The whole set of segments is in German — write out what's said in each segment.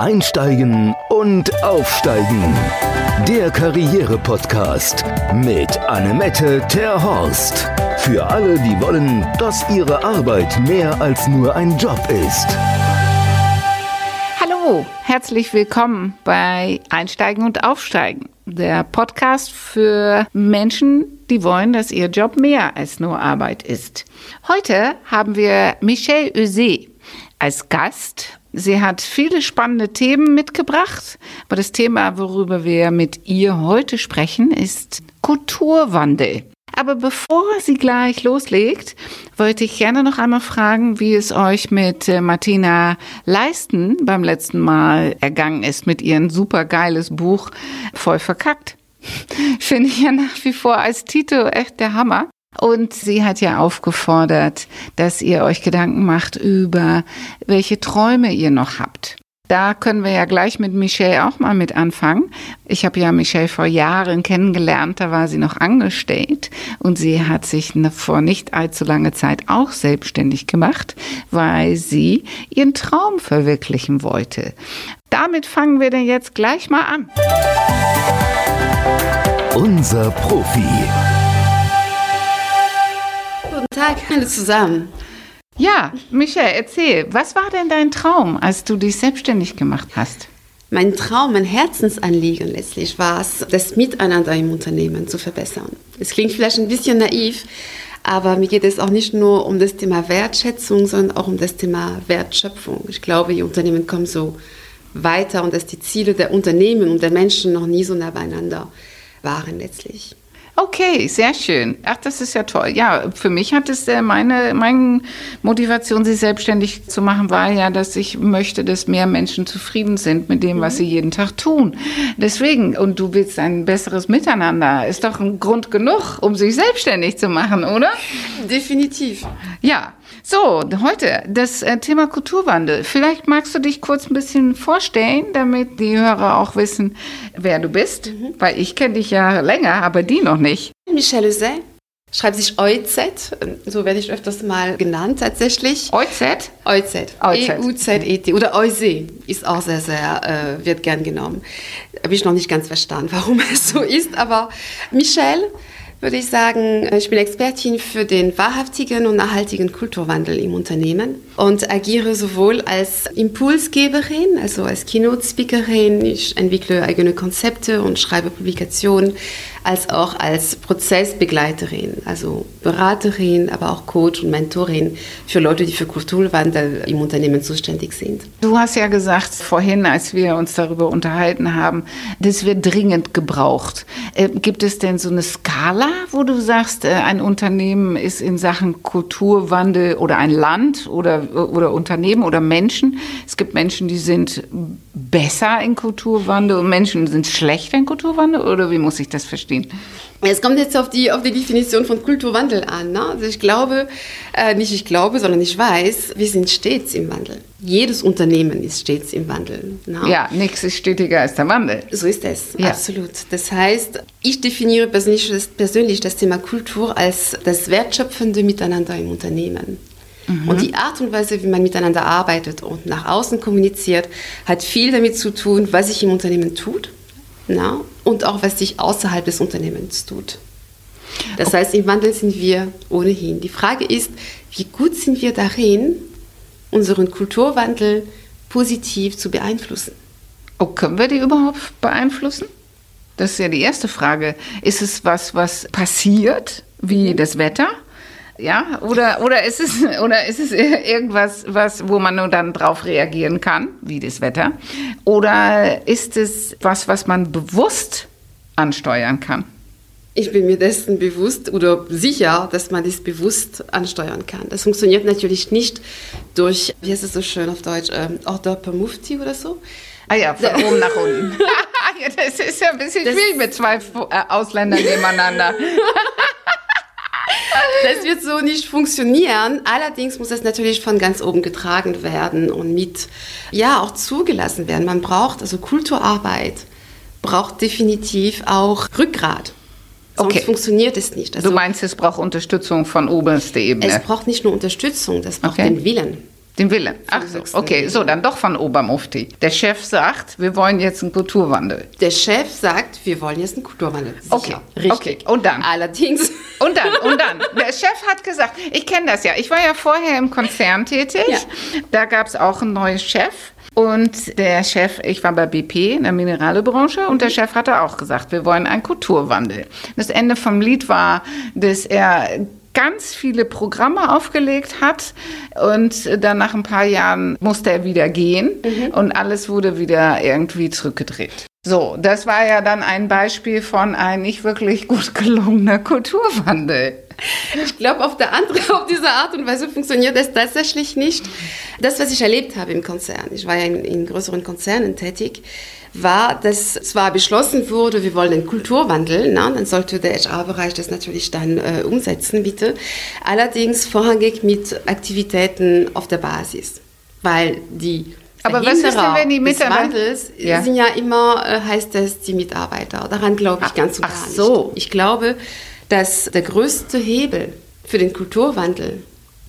Einsteigen und Aufsteigen. Der Karriere-Podcast mit Annemette Terhorst. Für alle, die wollen, dass ihre Arbeit mehr als nur ein Job ist. Hallo, herzlich willkommen bei Einsteigen und Aufsteigen. Der Podcast für Menschen, die wollen, dass ihr Job mehr als nur Arbeit ist. Heute haben wir Michelle Eusé als Gast. Sie hat viele spannende Themen mitgebracht, aber das Thema, worüber wir mit ihr heute sprechen, ist Kulturwandel. Aber bevor sie gleich loslegt, wollte ich gerne noch einmal fragen, wie es euch mit äh, Martina Leisten beim letzten Mal ergangen ist mit ihrem supergeiles Buch Voll verkackt. Finde ich ja nach wie vor als Titel echt der Hammer. Und sie hat ja aufgefordert, dass ihr euch Gedanken macht über, welche Träume ihr noch habt. Da können wir ja gleich mit Michelle auch mal mit anfangen. Ich habe ja Michelle vor Jahren kennengelernt, da war sie noch angestellt und sie hat sich vor nicht allzu langer Zeit auch selbstständig gemacht, weil sie ihren Traum verwirklichen wollte. Damit fangen wir denn jetzt gleich mal an. Unser Profi. Tag, alle zusammen. Ja, Michael, erzähl, was war denn dein Traum, als du dich selbstständig gemacht hast? Mein Traum, mein Herzensanliegen letztlich war es, das Miteinander im Unternehmen zu verbessern. Es klingt vielleicht ein bisschen naiv, aber mir geht es auch nicht nur um das Thema Wertschätzung, sondern auch um das Thema Wertschöpfung. Ich glaube, die Unternehmen kommen so weiter und dass die Ziele der Unternehmen und der Menschen noch nie so nah beieinander waren letztlich. Okay, sehr schön. Ach, das ist ja toll. Ja, für mich hat es äh, meine, meine Motivation, sie selbstständig zu machen, war ja, dass ich möchte, dass mehr Menschen zufrieden sind mit dem, was sie mhm. jeden Tag tun. Deswegen, und du willst ein besseres Miteinander, ist doch ein Grund genug, um sich selbstständig zu machen, oder? Definitiv. Ja, so, heute das äh, Thema Kulturwandel. Vielleicht magst du dich kurz ein bisschen vorstellen, damit die Hörer auch wissen, wer du bist, mhm. weil ich kenne dich ja länger, aber die noch nicht. Michelle Eusset, schreibt sich EUZ, so werde ich öfters mal genannt tatsächlich. EUZ? EUZ. E-U-Z-E-T. Oder Euse ist auch sehr, sehr, äh, wird gern genommen. Habe ich noch nicht ganz verstanden, warum es so ist, aber Michelle würde ich sagen, ich bin Expertin für den wahrhaftigen und nachhaltigen Kulturwandel im Unternehmen und agiere sowohl als Impulsgeberin, also als Keynote-Speakerin. Ich entwickle eigene Konzepte und schreibe Publikationen, als auch als Prozessbegleiterin, also Beraterin, aber auch Coach und Mentorin für Leute, die für Kulturwandel im Unternehmen zuständig sind. Du hast ja gesagt vorhin, als wir uns darüber unterhalten haben, das wird dringend gebraucht. Äh, gibt es denn so eine Skala, wo du sagst, äh, ein Unternehmen ist in Sachen Kulturwandel oder ein Land oder, oder Unternehmen oder Menschen? Es gibt Menschen, die sind besser in Kulturwandel und Menschen sind schlechter in Kulturwandel oder wie muss ich das verstehen? Es kommt jetzt auf die, auf die Definition von Kulturwandel an. Ne? Also ich glaube, äh, nicht ich glaube, sondern ich weiß, wir sind stets im Wandel. Jedes Unternehmen ist stets im Wandel. Ne? Ja, nichts ist stetiger als der Wandel. So ist es, ja. absolut. Das heißt, ich definiere persönlich, persönlich das Thema Kultur als das wertschöpfende Miteinander im Unternehmen. Mhm. Und die Art und Weise, wie man miteinander arbeitet und nach außen kommuniziert, hat viel damit zu tun, was sich im Unternehmen tut na, und auch was sich außerhalb des Unternehmens tut. Das okay. heißt, im Wandel sind wir ohnehin. Die Frage ist, wie gut sind wir darin, unseren Kulturwandel positiv zu beeinflussen? Oh, können wir die überhaupt beeinflussen? Das ist ja die erste Frage. Ist es was, was passiert, wie mhm. das Wetter? Ja, oder, oder, ist es, oder ist es irgendwas, was, wo man nur dann drauf reagieren kann, wie das Wetter? Oder ist es was, was man bewusst ansteuern kann? Ich bin mir dessen bewusst oder sicher, dass man das bewusst ansteuern kann. Das funktioniert natürlich nicht durch, wie heißt es so schön auf Deutsch, ähm, Order per Mufti oder so. Ah ja, von oben nach unten. das ist ja ein bisschen das schwierig mit zwei äh, Ausländern nebeneinander. Das wird so nicht funktionieren. Allerdings muss es natürlich von ganz oben getragen werden und mit, ja, auch zugelassen werden. Man braucht, also Kulturarbeit braucht definitiv auch Rückgrat. Sonst okay. funktioniert es nicht. Also, du meinst, es braucht Unterstützung von oberster Ebene? Es braucht nicht nur Unterstützung, das braucht okay. den Willen. Den Willen. Ach so, okay, so, dann doch von Obermufti. Der Chef sagt, wir wollen jetzt einen Kulturwandel. Der Chef sagt, wir wollen jetzt einen Kulturwandel. Sicher. Okay, richtig. Okay. Und dann? Allerdings. Und dann, und dann. Der Chef hat gesagt, ich kenne das ja. Ich war ja vorher im Konzern tätig. Ja. Da gab es auch einen neuen Chef. Und der Chef, ich war bei BP in der Mineralebranche und der Chef hatte auch gesagt, wir wollen einen Kulturwandel. Das Ende vom Lied war, dass er ganz viele Programme aufgelegt hat und dann nach ein paar Jahren musste er wieder gehen mhm. und alles wurde wieder irgendwie zurückgedreht. So, das war ja dann ein Beispiel von ein nicht wirklich gut gelungener Kulturwandel. Ich glaube, auf der anderen, auf diese Art und Weise funktioniert das tatsächlich nicht. Das, was ich erlebt habe im Konzern, ich war ja in, in größeren Konzernen tätig, war, dass zwar beschlossen wurde, wir wollen einen Kulturwandel, na, dann sollte der HR-Bereich das natürlich dann äh, umsetzen, bitte. Allerdings vorrangig mit Aktivitäten auf der Basis, weil die aber was ist denn, wenn die Mitarbeiter... Ja. sind ja immer, äh, heißt es, die Mitarbeiter. Daran glaube ich ganz und gar ach so. nicht. Ich glaube, dass der größte Hebel für den Kulturwandel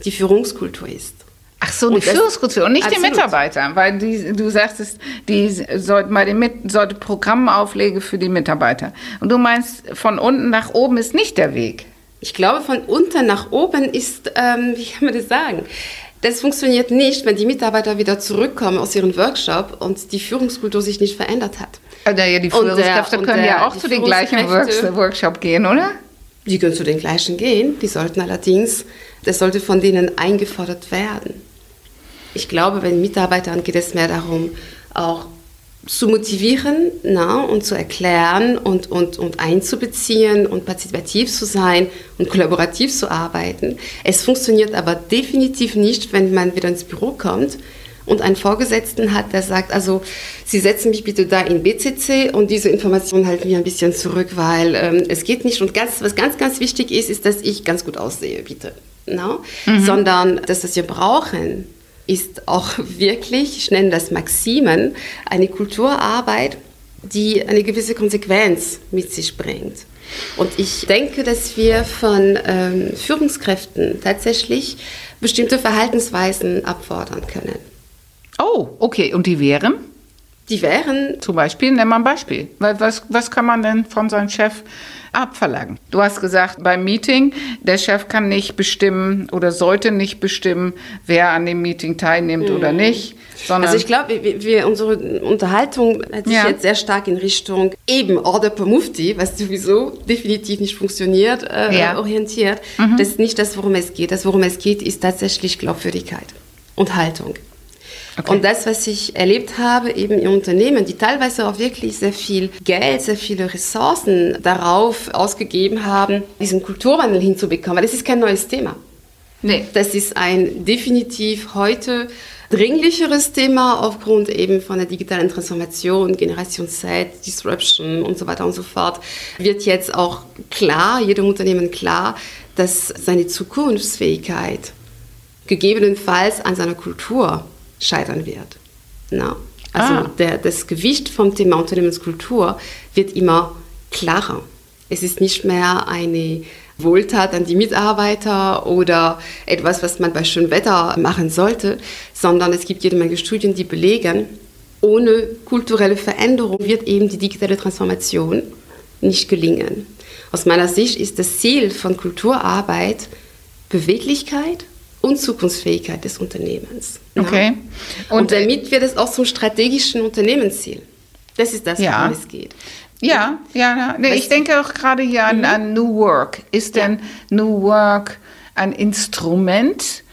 die Führungskultur ist. Ach so, die Führungskultur und nicht absolut. die Mitarbeiter, weil die, du sagtest, die sollten bei den Mit sollte Programme auflegen für die Mitarbeiter. Und du meinst, von unten nach oben ist nicht der Weg. Ich glaube, von unten nach oben ist, ähm, wie kann man das sagen? Das funktioniert nicht, wenn die Mitarbeiter wieder zurückkommen aus ihrem Workshop und die Führungskultur sich nicht verändert hat. Ja, ja die Führungskräfte der, können der, ja auch zu den gleichen Workshop gehen, oder? Die können zu den gleichen gehen. Die sollten allerdings, das sollte von denen eingefordert werden ich glaube, bei Mitarbeitern geht es mehr darum, auch zu motivieren na, und zu erklären und, und, und einzubeziehen und partizipativ zu sein und kollaborativ zu arbeiten. Es funktioniert aber definitiv nicht, wenn man wieder ins Büro kommt und einen Vorgesetzten hat, der sagt, also Sie setzen mich bitte da in BCC und diese Information halten wir ein bisschen zurück, weil ähm, es geht nicht. Und ganz, was ganz, ganz wichtig ist, ist, dass ich ganz gut aussehe, bitte. No? Mhm. Sondern das, was wir brauchen, ist auch wirklich, ich nenne das Maximen, eine Kulturarbeit, die eine gewisse Konsequenz mit sich bringt. Und ich denke, dass wir von ähm, Führungskräften tatsächlich bestimmte Verhaltensweisen abfordern können. Oh, okay. Und die wären? Die wären. Zum Beispiel, nennen wir ein Beispiel. Was, was kann man denn von seinem Chef abverlangen. Du hast gesagt, beim Meeting, der Chef kann nicht bestimmen oder sollte nicht bestimmen, wer an dem Meeting teilnimmt mhm. oder nicht. also ich glaube, wir, wir, unsere Unterhaltung hat sich ja. jetzt sehr stark in Richtung eben Order per Mufti, was sowieso definitiv nicht funktioniert, äh, ja. orientiert. Mhm. Das ist nicht das, worum es geht. Das, worum es geht, ist tatsächlich Glaubwürdigkeit und Haltung. Okay. Und das, was ich erlebt habe, eben in Unternehmen, die teilweise auch wirklich sehr viel Geld, sehr viele Ressourcen darauf ausgegeben haben, diesen Kulturwandel hinzubekommen, weil das ist kein neues Thema. Nee. Das ist ein definitiv heute dringlicheres Thema aufgrund eben von der digitalen Transformation, Generation Z, Disruption und so weiter und so fort, wird jetzt auch klar, jedem Unternehmen klar, dass seine Zukunftsfähigkeit gegebenenfalls an seiner Kultur scheitern wird. Na? Also ah. der, das Gewicht vom Thema Unternehmenskultur wird immer klarer. Es ist nicht mehr eine Wohltat an die Mitarbeiter oder etwas, was man bei schönem Wetter machen sollte, sondern es gibt jede Menge Studien, die belegen, ohne kulturelle Veränderung wird eben die digitale Transformation nicht gelingen. Aus meiner Sicht ist das Ziel von Kulturarbeit Beweglichkeit und Zukunftsfähigkeit des Unternehmens. Okay. Und, und, damit wird es auch zum strategischen Unternehmensziel. Das ist das, ja. worum es geht. Ja, ja, ja. Nee, ich denke auch gerade hier an, mhm. an New Work. Ist denn New Work ein Instrument,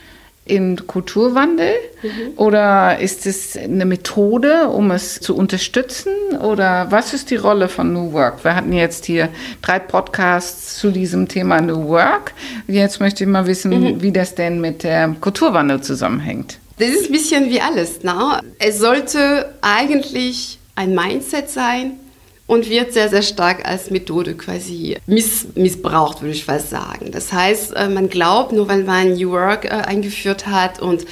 im Kulturwandel? Mhm. Oder ist es eine Methode, um es zu unterstützen? Oder was ist die Rolle von New Work? Wir hatten jetzt hier drei Podcasts zu diesem Thema New Work. Jetzt möchte ich mal wissen, mhm. wie das denn mit dem Kulturwandel zusammenhängt. Das ist ein bisschen wie alles. Ne? Es sollte eigentlich ein Mindset sein, und wird sehr, sehr stark als Methode quasi miss missbraucht, würde ich fast sagen. Das heißt, äh, man glaubt, nur weil man New Work äh, eingeführt hat und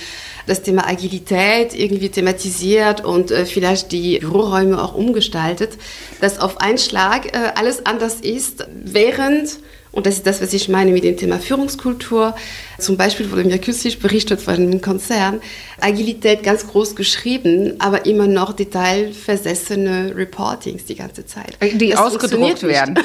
das Thema Agilität irgendwie thematisiert und äh, vielleicht die Büroräume auch umgestaltet, dass auf einen Schlag alles anders ist, während Und das ist das, was ich meine mit dem Thema Führungskultur. Zum Beispiel wurde mir kürzlich berichtet von einem Konzern, Agilität ganz groß geschrieben, aber immer noch detailversessene Reportings die ganze Zeit. Die das ausgedruckt werden.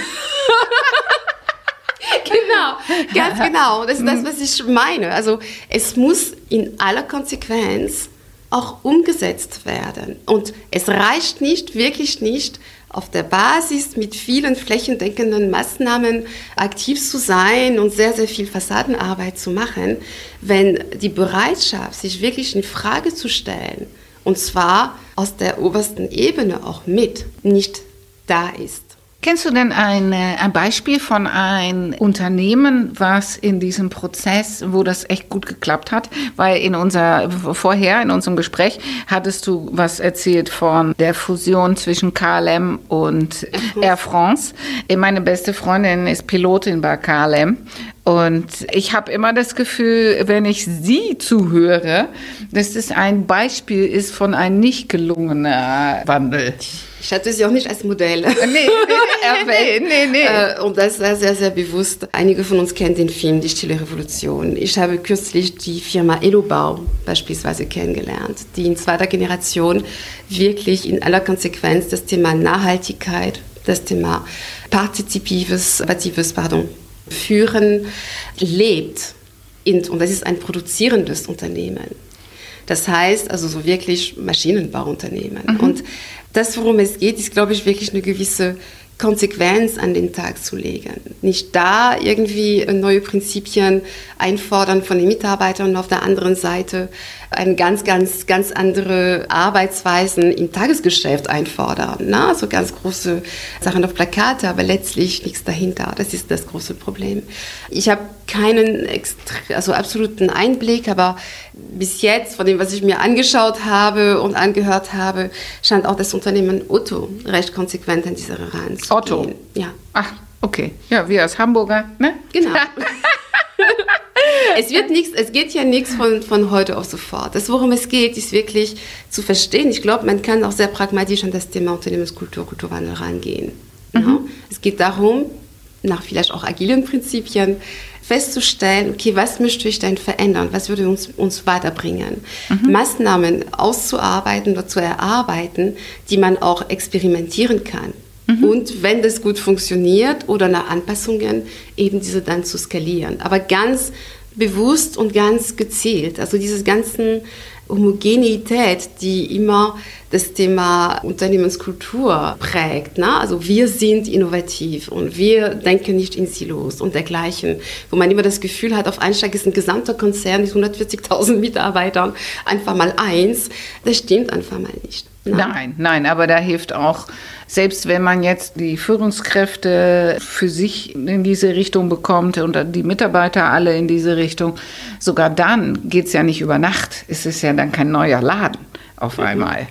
genau, ganz genau. Das ist das, was ich meine. Also es muss in aller Konsequenz auch umgesetzt werden. Und es reicht nicht, wirklich nicht, auf der Basis mit vielen flächendeckenden Maßnahmen aktiv zu sein und sehr, sehr viel Fassadenarbeit zu machen, wenn die Bereitschaft, sich wirklich in Frage zu stellen, und zwar aus der obersten Ebene auch mit, nicht da ist. Kennst du denn ein, äh, ein Beispiel von einem Unternehmen, was in diesem Prozess, wo das echt gut geklappt hat? Weil in unser, vorher in unserem Gespräch hattest du was erzählt von der Fusion zwischen KLM und Air France. Meine beste Freundin ist Pilotin bei KLM und ich habe immer das Gefühl, wenn ich sie zuhöre, dass es ein Beispiel ist von einem nicht gelungenen Wandel. Ich hatte sie auch nicht als Modell nee, nee, erwähnt. Nee, nee, äh, Und das war sehr, sehr bewusst. Einige von uns kennen den Film Die Stille Revolution. Ich habe kürzlich die Firma Elobau beispielsweise kennengelernt, die in zweiter Generation wirklich in aller Konsequenz das Thema Nachhaltigkeit, das Thema partizipatives, partizipatives pardon, Führen lebt. Und das ist ein produzierendes Unternehmen. Das heißt also so wirklich Maschinenbauunternehmen. Mhm. Und das, worum es geht, ist, glaube ich, wirklich eine gewisse Konsequenz an den Tag zu legen. Nicht da irgendwie neue Prinzipien einfordern von den Mitarbeitern und auf der anderen Seite eine ganz, ganz, ganz andere Arbeitsweisen im Tagesgeschäft einfordern. Na, also ganz große Sachen auf Plakate, aber letztlich nichts dahinter. Das ist das große Problem. Ich habe keinen also absoluten Einblick, aber bis jetzt, von dem, was ich mir angeschaut habe und angehört habe, scheint auch das Unternehmen Otto recht konsequent an dieser Reihe zu Otto? Gehen. Ja. Ach, okay. Ja, wir als Hamburger, ne? Genau. es wird nichts, es geht ja nichts von, von heute auf sofort. Das, worum es geht, ist wirklich zu verstehen. Ich glaube, man kann auch sehr pragmatisch an das Thema Unternehmenskultur, Kulturwandel rangehen. Mhm. Ja? Es geht darum, nach vielleicht auch agilen Prinzipien, festzustellen, okay, was möchte ich denn verändern? Was würde uns, uns weiterbringen? Mhm. Maßnahmen auszuarbeiten oder zu erarbeiten, die man auch experimentieren kann. Mhm. Und wenn das gut funktioniert oder nach Anpassungen, eben diese dann zu skalieren. Aber ganz bewusst und ganz gezielt. Also diese ganzen Homogenität, die immer das Thema Unternehmenskultur prägt. Ne? Also wir sind innovativ und wir denken nicht in Silos und dergleichen. Wo man immer das Gefühl hat, auf Einsteig ist ein gesamter Konzern mit 140.000 Mitarbeitern einfach mal eins. Das stimmt einfach mal nicht. Nein. nein, nein, aber da hilft auch, selbst wenn man jetzt die Führungskräfte für sich in diese Richtung bekommt und die Mitarbeiter alle in diese Richtung, sogar dann geht es ja nicht über Nacht. Es ist ja dann kein neuer Laden auf mhm. einmal.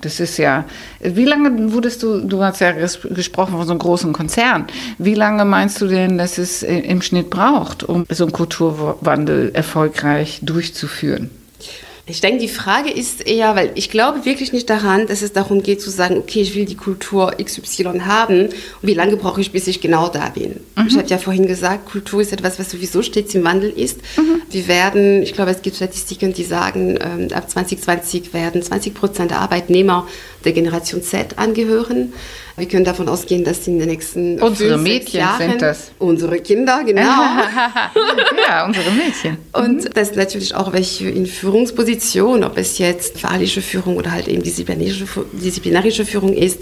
Das ist ja, wie lange wurdest du, du hast ja gesprochen von so einem großen Konzern. Wie lange meinst du denn, dass es im Schnitt braucht, um so einen Kulturwandel erfolgreich durchzuführen? Ich denke, die Frage ist eher, weil ich glaube wirklich nicht daran, dass es darum geht zu sagen, okay, ich will die Kultur XY haben und wie lange brauche ich, bis ich genau da bin. Mhm. Ich habe ja vorhin gesagt, Kultur ist etwas, was sowieso stets im Wandel ist. Mhm. Wir werden, ich glaube, es gibt Statistiken, die sagen, ähm, ab 2020 werden 20 Prozent der Arbeitnehmer der Generation Z angehören. Wir können davon ausgehen, dass in den nächsten unsere fünf, Mädchen Jahren, sind das. Unsere Kinder, genau. ja, unsere Mädchen. Und mhm. das natürlich auch welche in Führungspositionen, ob es jetzt fachliche Führung oder halt eben disziplinarische, disziplinarische Führung ist.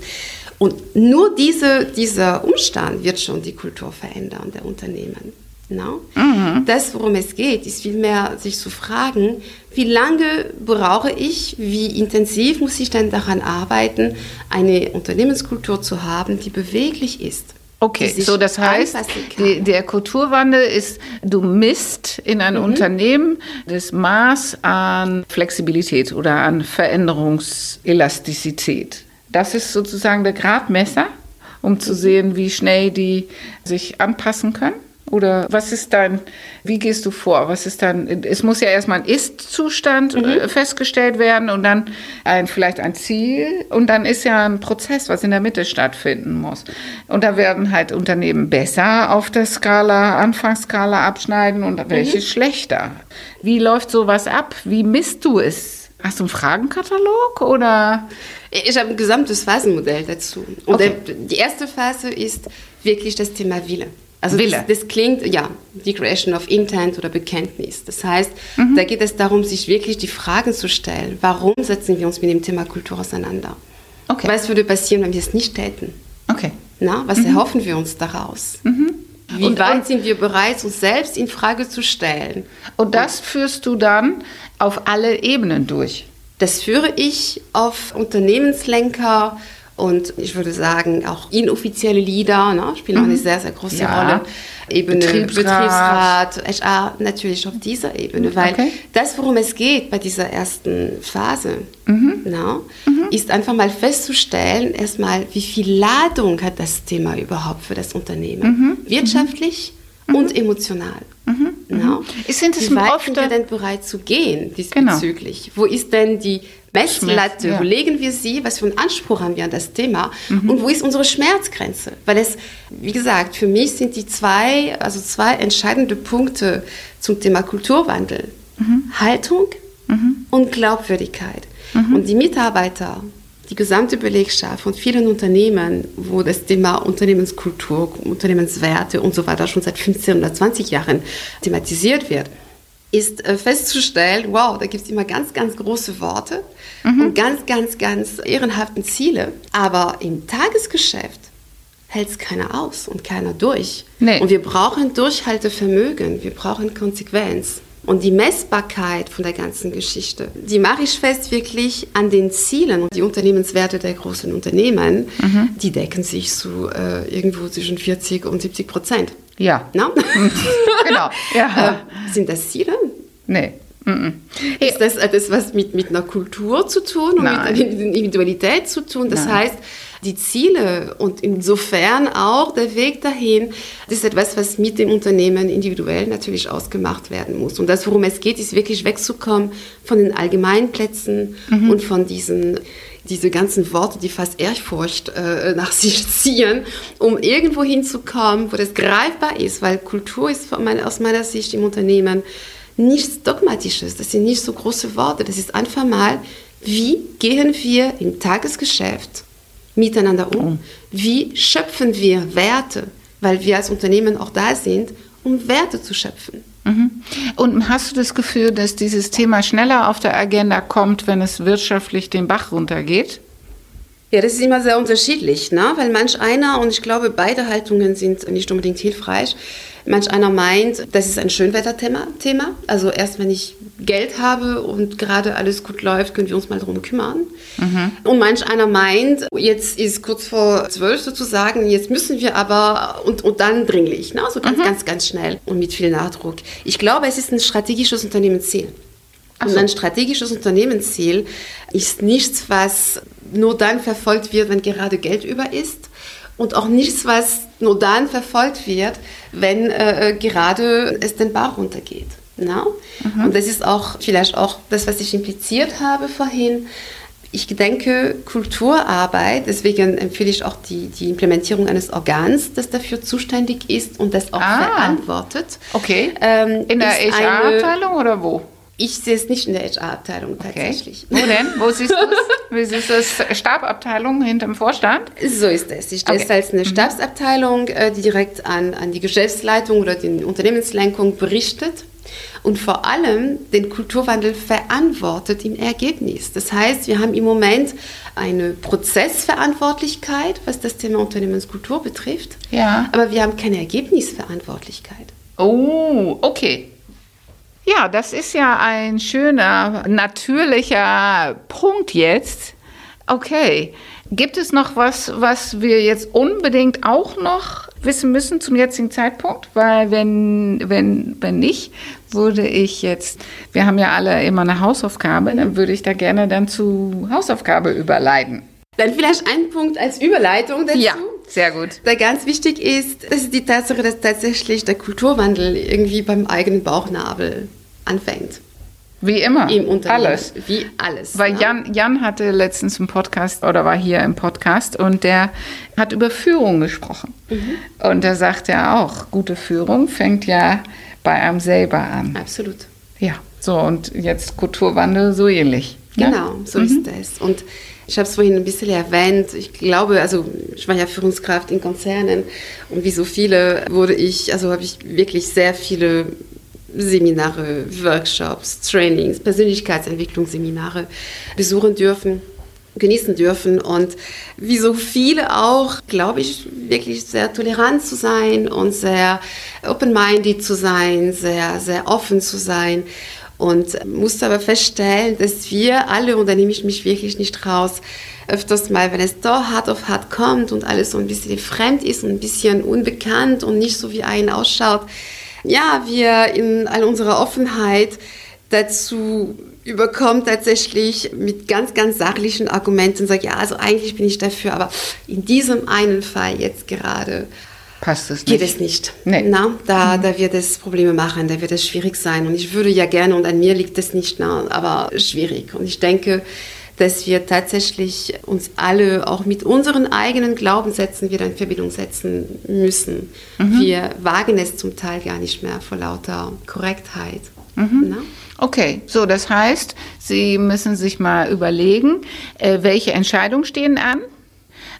Und nur diese, dieser Umstand wird schon die Kultur verändern der Unternehmen. No? Mhm. Das, worum es geht, ist vielmehr sich zu fragen, wie lange brauche ich, wie intensiv muss ich denn daran arbeiten, eine Unternehmenskultur zu haben, die beweglich ist. Okay, so das heißt, die, der Kulturwandel ist, du misst in einem mhm. Unternehmen das Maß an Flexibilität oder an Veränderungselastizität. Das ist sozusagen der Gradmesser, um zu mhm. sehen, wie schnell die sich anpassen können. Oder was ist dein, wie gehst du vor? Was ist dann, es muss ja erstmal ein Ist-Zustand mhm. festgestellt werden und dann ein, vielleicht ein Ziel und dann ist ja ein Prozess, was in der Mitte stattfinden muss. Und da werden halt Unternehmen besser auf der Skala, Anfangsskala abschneiden und welche mhm. schlechter. Wie läuft sowas ab? Wie misst du es? Hast du einen Fragenkatalog oder? Ich habe ein gesamtes Phasenmodell dazu. Und okay. die erste Phase ist wirklich das Thema Wille. Also Wille. Das, das, klingt, ja, Declaration of Intent oder Bekenntnis. Das heißt, mhm. da geht es darum, sich wirklich die Fragen zu stellen, warum setzen wir uns mit dem Thema Kultur auseinander? Okay. Was würde passieren, wenn wir es nicht täten? Okay. Na, was mhm. erhoffen wir uns daraus? Mhm. Wie und, weit und, sind wir bereit, uns selbst in Frage zu stellen? Und das und, führst du dann auf alle Ebenen durch? Das führe ich auf Unternehmenslenker, und ich würde sagen, auch inoffizielle Leader ne, spielen mhm. auch eine sehr, sehr große ja. Rolle. Ebene Betriebsrat. Betriebsrat, HR natürlich auf dieser Ebene, weil okay. das, worum es geht bei dieser ersten Phase, mhm. na, mhm. ist einfach mal festzustellen, erstmal, wie viel Ladung hat das Thema überhaupt für das Unternehmen, mhm. wirtschaftlich mhm. und emotional. Mhm. Na? Sind es wie weit sind wir denn bereit zu gehen diesbezüglich? Genau. Wo ist denn die Messlatte, ja. wo legen wir sie, was für einen Anspruch haben wir an das Thema mhm. und wo ist unsere Schmerzgrenze? Weil es, wie gesagt, für mich sind die zwei, also zwei entscheidende Punkte zum Thema Kulturwandel. Mhm. Haltung mhm. und Glaubwürdigkeit. Mhm. Und die Mitarbeiter, die gesamte Belegschaft von vielen Unternehmen, wo das Thema Unternehmenskultur, Unternehmenswerte und so weiter schon seit 15 oder 20 Jahren thematisiert wird, ist äh, festzustellen, wow, da gibt es immer ganz, ganz große Worte mhm. und ganz, ganz, ganz ehrenhaften Ziele. Aber im Tagesgeschäft hält es keiner aus und keiner durch. Nee. Und wir brauchen Durchhaltevermögen, wir brauchen Konsequenz. Und die Messbarkeit von der ganzen Geschichte, die mache ich fest wirklich an den Zielen. Und die Unternehmenswerte der großen Unternehmen, mhm. die decken sich so äh, irgendwo zwischen 40 und 70 Prozent. Ja. No? genau. Ja. Äh, sind das Ziele? Nee. Ist das etwas, was mit, mit einer Kultur zu tun und Nein. mit einer Individualität zu tun? Das Nein. heißt, die Ziele und insofern auch der Weg dahin, das ist etwas, was mit dem Unternehmen individuell natürlich ausgemacht werden muss. Und das, worum es geht, ist wirklich wegzukommen von den Allgemeinplätzen mhm. und von diesen diese ganzen Worte, die fast Ehrfurcht äh, nach sich ziehen, um irgendwo hinzukommen, wo das greifbar ist, weil Kultur ist aus meiner Sicht im Unternehmen nichts Dogmatisches, das sind nicht so große Worte, das ist einfach mal, wie gehen wir im Tagesgeschäft miteinander um? Wie schöpfen wir Werte? Weil wir als Unternehmen auch da sind, um Werte zu schöpfen. Mhm. Und hast du das Gefühl, dass dieses Thema schneller auf der Agenda kommt, wenn es wirtschaftlich den Bach runtergeht? Ja, das ist immer sehr unterschiedlich, ne? weil manch einer, und ich glaube, beide Haltungen sind nicht unbedingt hilfreich, manch einer meint, das ist ein Schönwetterthema. Thema. Also erst wenn ich Geld habe und gerade alles gut läuft, können wir uns mal darum kümmern. Mhm. Und manch einer meint, jetzt ist kurz vor zwölf sozusagen, jetzt müssen wir aber, und, und dann dringlich, ne? also ganz, mhm. ganz, ganz schnell und mit viel Nachdruck. Ich glaube, es ist ein strategisches Unternehmensziel. So. Und ein strategisches Unternehmensziel ist nichts, was nur dann verfolgt wird, wenn gerade Geld über ist und auch nichts, was nur dann verfolgt wird, wenn äh, gerade es den Bach runtergeht. No? Mhm. Und das ist auch vielleicht auch das, was ich impliziert habe vorhin. Ich denke, Kulturarbeit, deswegen empfehle ich auch die, die Implementierung eines Organs, das dafür zuständig ist und das auch ah. verantwortet. Okay. Ähm, In der HR-Abteilung oder wo? Ich sehe es nicht in der HR-Abteilung tatsächlich. Okay. Wo denn? Wo siehst du es? Wie ist das? Stababteilung hinterm Vorstand? So ist es. Ich okay. als eine mhm. Stabsabteilung, äh, die direkt an, an die Geschäftsleitung oder die Unternehmenslenkung berichtet und vor allem den Kulturwandel verantwortet im Ergebnis. Das heißt, wir haben im Moment eine Prozessverantwortlichkeit, was das Thema Unternehmenskultur betrifft, ja. aber wir haben keine Ergebnisverantwortlichkeit. Oh, okay. Ja, das ist ja ein schöner, natürlicher Punkt jetzt. Okay. Gibt es noch was, was wir jetzt unbedingt auch noch wissen müssen zum jetzigen Zeitpunkt? Weil wenn, wenn, wenn nicht, würde ich jetzt, wir haben ja alle immer eine Hausaufgabe, dann würde ich da gerne dann zu Hausaufgabe überleiten. Dann vielleicht ein Punkt als Überleitung dazu. Ja, Sehr gut. Da ganz wichtig ist, das ist die Tatsache, dass tatsächlich der Kulturwandel irgendwie beim eigenen Bauchnabel anfängt. Wie immer. Im Unternehmen. Alles. Wie alles. Weil ne? Jan, Jan hatte letztens einen Podcast oder war hier im Podcast und der hat über Führung gesprochen. Mhm. Und da sagt er auch, gute Führung fängt ja bei einem selber an. Absolut. Ja, so und jetzt Kulturwandel so ähnlich. Genau, so ist es. Und ich habe es vorhin ein bisschen erwähnt. Ich glaube, also ich war ja Führungskraft in Konzernen und wie so viele wurde ich, also habe ich wirklich sehr viele Seminare, Workshops, Trainings, Persönlichkeitsentwicklungsseminare besuchen dürfen, genießen dürfen und wie so viele auch, glaube ich, wirklich sehr tolerant zu sein und sehr open-minded zu sein, sehr, sehr offen zu sein und musste aber feststellen, dass wir alle, und da nehme ich mich wirklich nicht raus, öfters mal, wenn es da hart auf hart kommt und alles so ein bisschen fremd ist und ein bisschen unbekannt und nicht so wie einen ausschaut, ja, wir in all unserer Offenheit dazu überkommt tatsächlich mit ganz, ganz sachlichen Argumenten und sagt, ja, also eigentlich bin ich dafür, aber in diesem einen Fall jetzt gerade Passt es nicht. geht es nicht. Nee. Na, da, da wird es Probleme machen, da wird es schwierig sein. Und ich würde ja gerne, und an mir liegt es nicht, na, aber schwierig. Und ich denke, dass wir tatsächlich uns alle auch mit unseren eigenen Glaubenssätzen wieder in Verbindung setzen müssen. Wir wagen es zum Teil gar nicht mehr vor lauter Korrektheit. Na? Okay, so das heißt, Sie müssen sich mal überlegen, äh, welche Entscheidungen stehen an.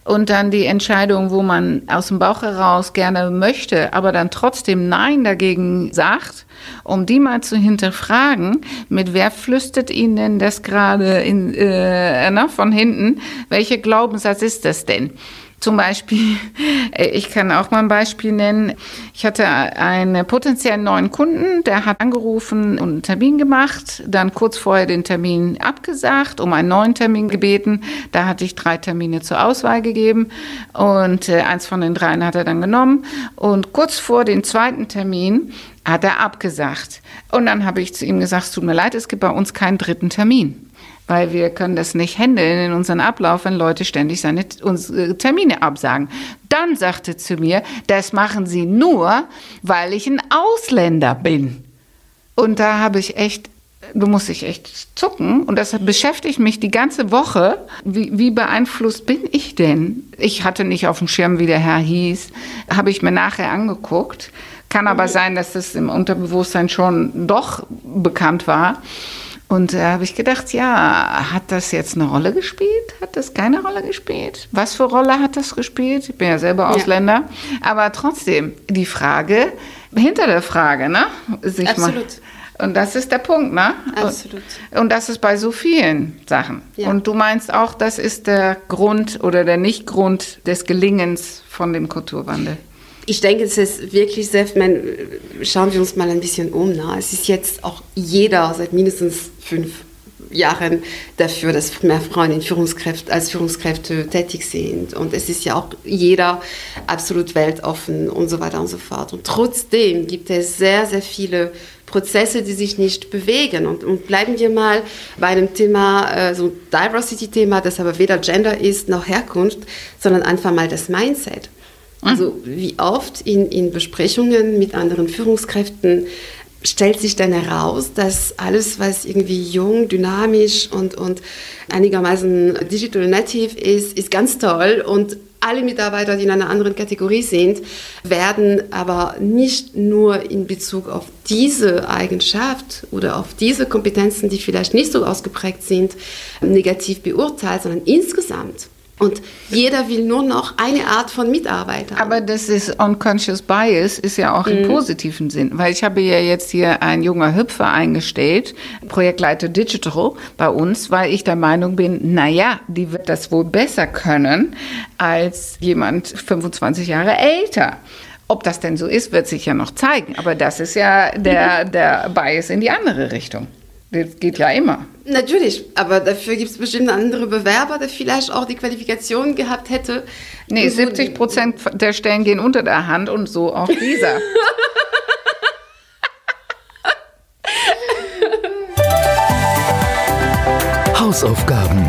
Und dann die Entscheidung, wo man aus dem Bauch heraus gerne möchte, aber dann trotzdem Nein dagegen sagt, um die mal zu hinterfragen, mit wer flüstert Ihnen denn das gerade in, äh, von hinten? Welcher Glaubenssatz ist das denn? Zum Beispiel, äh, ich kann auch mal ein Beispiel nennen. Ich hatte einen potenziellen neuen Kunden, der hat angerufen und einen Termin gemacht, dann kurz vorher den Termin abgesagt, um einen neuen Termin gebeten. Da hatte ich drei Termine zur Auswahl gegeben und äh, eins von den dreien hat er dann genommen. Und kurz vor dem zweiten Termin hat er abgesagt. Und dann habe ich zu ihm gesagt, es tut mir leid, es gibt bei uns keinen dritten Termin weil wir können das nicht handeln in unseren Ablauf, wenn Leute ständig seine unsere Termine absagen. Dann sagte zu mir, das machen sie nur, weil ich ein Ausländer bin. Und da habe ich echt, du musst dich echt zucken. Und das beschäftigt mich die ganze Woche. Wie, wie beeinflusst bin ich denn? Ich hatte nicht auf dem Schirm, wie der Herr hieß. Habe ich mir nachher angeguckt. Kann aber sein, dass das im Unterbewusstsein schon doch bekannt war. Und da habe ich gedacht, ja, hat das jetzt eine Rolle gespielt? Hat das keine Rolle gespielt? Was für Rolle hat das gespielt? Ich bin ja selber Ausländer. Ja. Aber trotzdem, die Frage, hinter der Frage, ne? Sich Absolut. Mal, und das ist der Punkt, ne? Absolut. Und, und das ist bei so vielen Sachen. Ja. Und du meinst auch, das ist der Grund oder der Nicht-Grund des Gelingens von dem Kulturwandel. Ich denke, es ist wirklich sehr, mein, schauen wir uns mal ein bisschen um. Na. Es ist jetzt auch jeder seit mindestens fünf Jahren dafür, dass mehr Frauen in Führungskräfte, als Führungskräfte tätig sind. Und es ist ja auch jeder absolut weltoffen und so weiter und so fort. Und trotzdem gibt es sehr, sehr viele Prozesse, die sich nicht bewegen. Und, und bleiben wir mal bei einem Thema, äh, so Diversity-Thema, das aber weder Gender ist noch Herkunft, sondern einfach mal das Mindset. Also wie oft in, in Besprechungen mit anderen Führungskräften stellt sich dann heraus, dass alles, was irgendwie jung, dynamisch und, und einigermaßen digital native ist, ist ganz toll und alle Mitarbeiter, die in einer anderen Kategorie sind, werden aber nicht nur in Bezug auf diese Eigenschaft oder auf diese Kompetenzen, die vielleicht nicht so ausgeprägt sind, negativ beurteilt, sondern insgesamt. Und jeder will nur noch eine Art von Mitarbeiter. Aber das ist unconscious bias, ist ja auch im mhm. positiven Sinn. Weil ich habe ja jetzt hier ein junger Hüpfer eingestellt, Projektleiter Digital bei uns, weil ich der Meinung bin, naja, die wird das wohl besser können als jemand 25 Jahre älter. Ob das denn so ist, wird sich ja noch zeigen. Aber das ist ja der, der Bias in die andere Richtung. Das geht ja immer. Natürlich, aber dafür gibt es bestimmt andere Bewerber, der vielleicht auch die Qualifikation gehabt hätte. Nee, 70 Prozent der Stellen gehen unter der Hand und so auch dieser. Hausaufgaben.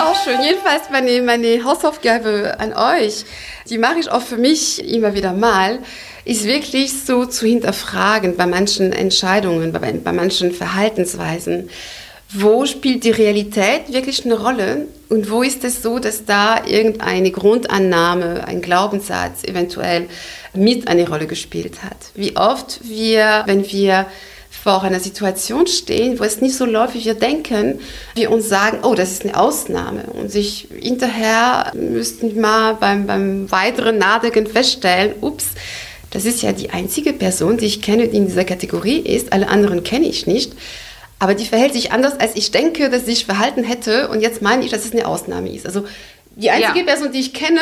Auch schön. Jedenfalls meine, meine Hausaufgabe an euch, die mache ich auch für mich immer wieder mal, ist wirklich so zu hinterfragen bei manchen Entscheidungen, bei, bei manchen Verhaltensweisen. Wo spielt die Realität wirklich eine Rolle und wo ist es so, dass da irgendeine Grundannahme, ein Glaubenssatz eventuell mit eine Rolle gespielt hat? Wie oft wir, wenn wir vor einer Situation stehen, wo es nicht so läuft, wie wir denken, wir uns sagen, oh, das ist eine Ausnahme. Und sich hinterher müssten wir mal beim, beim weiteren Nachdenken feststellen, ups, das ist ja die einzige Person, die ich kenne, die in dieser Kategorie ist. Alle anderen kenne ich nicht. Aber die verhält sich anders, als ich denke, dass sie sich verhalten hätte. Und jetzt meine ich, dass es eine Ausnahme ist. Also die einzige ja. Person, die ich kenne,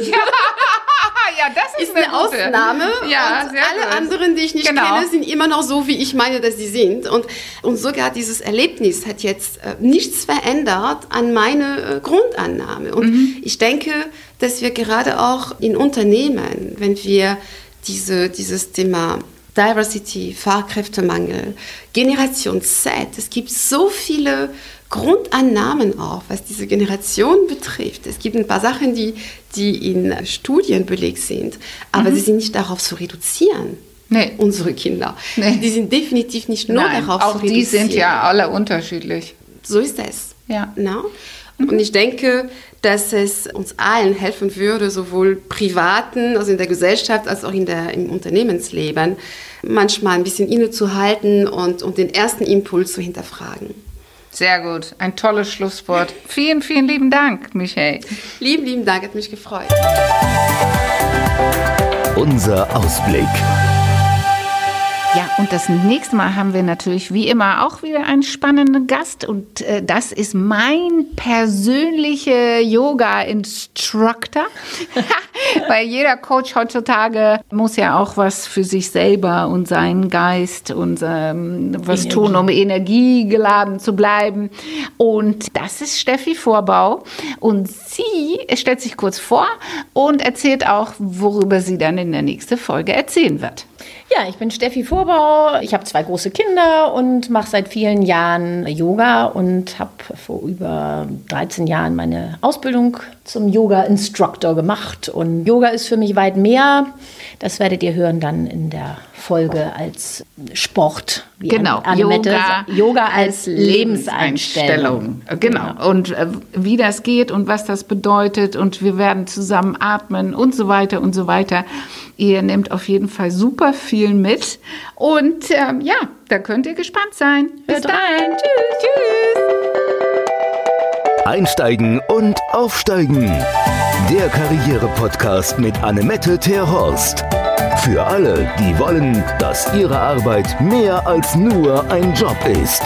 ja. ja, das ist, ist eine, eine Ausnahme. Ja, und alle gut. anderen, die ich nicht genau. kenne, sind immer noch so, wie ich meine, dass sie sind. Und, und sogar dieses Erlebnis hat jetzt äh, nichts verändert an meine äh, Grundannahme. Und mhm. ich denke, dass wir gerade auch in Unternehmen, wenn wir diese, dieses Thema Diversity, Fachkräftemangel, Generation Z, es gibt so viele Grundannahmen auch, was diese Generation betrifft. Es gibt ein paar Sachen, die, die in Studien belegt sind, aber mhm. sie sind nicht darauf zu reduzieren. Nee. Unsere Kinder. Nee. Die sind definitiv nicht nur Nein, darauf zu reduzieren. Auch die sind ja alle unterschiedlich. So ist es. Ja. No? Und ich denke, dass es uns allen helfen würde, sowohl privaten, also in der Gesellschaft, als auch in der, im Unternehmensleben, manchmal ein bisschen innezuhalten und, und den ersten Impuls zu hinterfragen. Sehr gut, ein tolles Schlusswort. Vielen, vielen lieben Dank, Michael. Lieben, lieben Dank, hat mich gefreut. Unser Ausblick. Ja, und das nächste Mal haben wir natürlich wie immer auch wieder einen spannenden Gast und äh, das ist mein persönlicher Yoga-Instructor. Weil jeder Coach heutzutage muss ja auch was für sich selber und seinen Geist und ähm, was Energie. tun, um energiegeladen zu bleiben. Und das ist Steffi Vorbau und sie stellt sich kurz vor und erzählt auch, worüber sie dann in der nächsten Folge erzählen wird. Ja, ich bin Steffi Vorbau. Ich habe zwei große Kinder und mache seit vielen Jahren Yoga und habe vor über 13 Jahren meine Ausbildung zum Yoga-Instructor gemacht. Und Yoga ist für mich weit mehr. Das werdet ihr hören dann in der Folge als Sport. Wie genau, Yoga, Yoga als Lebenseinstellung. Lebenseinstellung. Genau. genau. Und äh, wie das geht und was das bedeutet und wir werden zusammen atmen und so weiter und so weiter. Ihr nehmt auf jeden Fall super viel mit. Und ähm, ja, da könnt ihr gespannt sein. Bis Hört dann. Tschüss. Tschüss. Einsteigen und aufsteigen. Der Karriere-Podcast mit Annemette Terhorst. Für alle, die wollen, dass ihre Arbeit mehr als nur ein Job ist.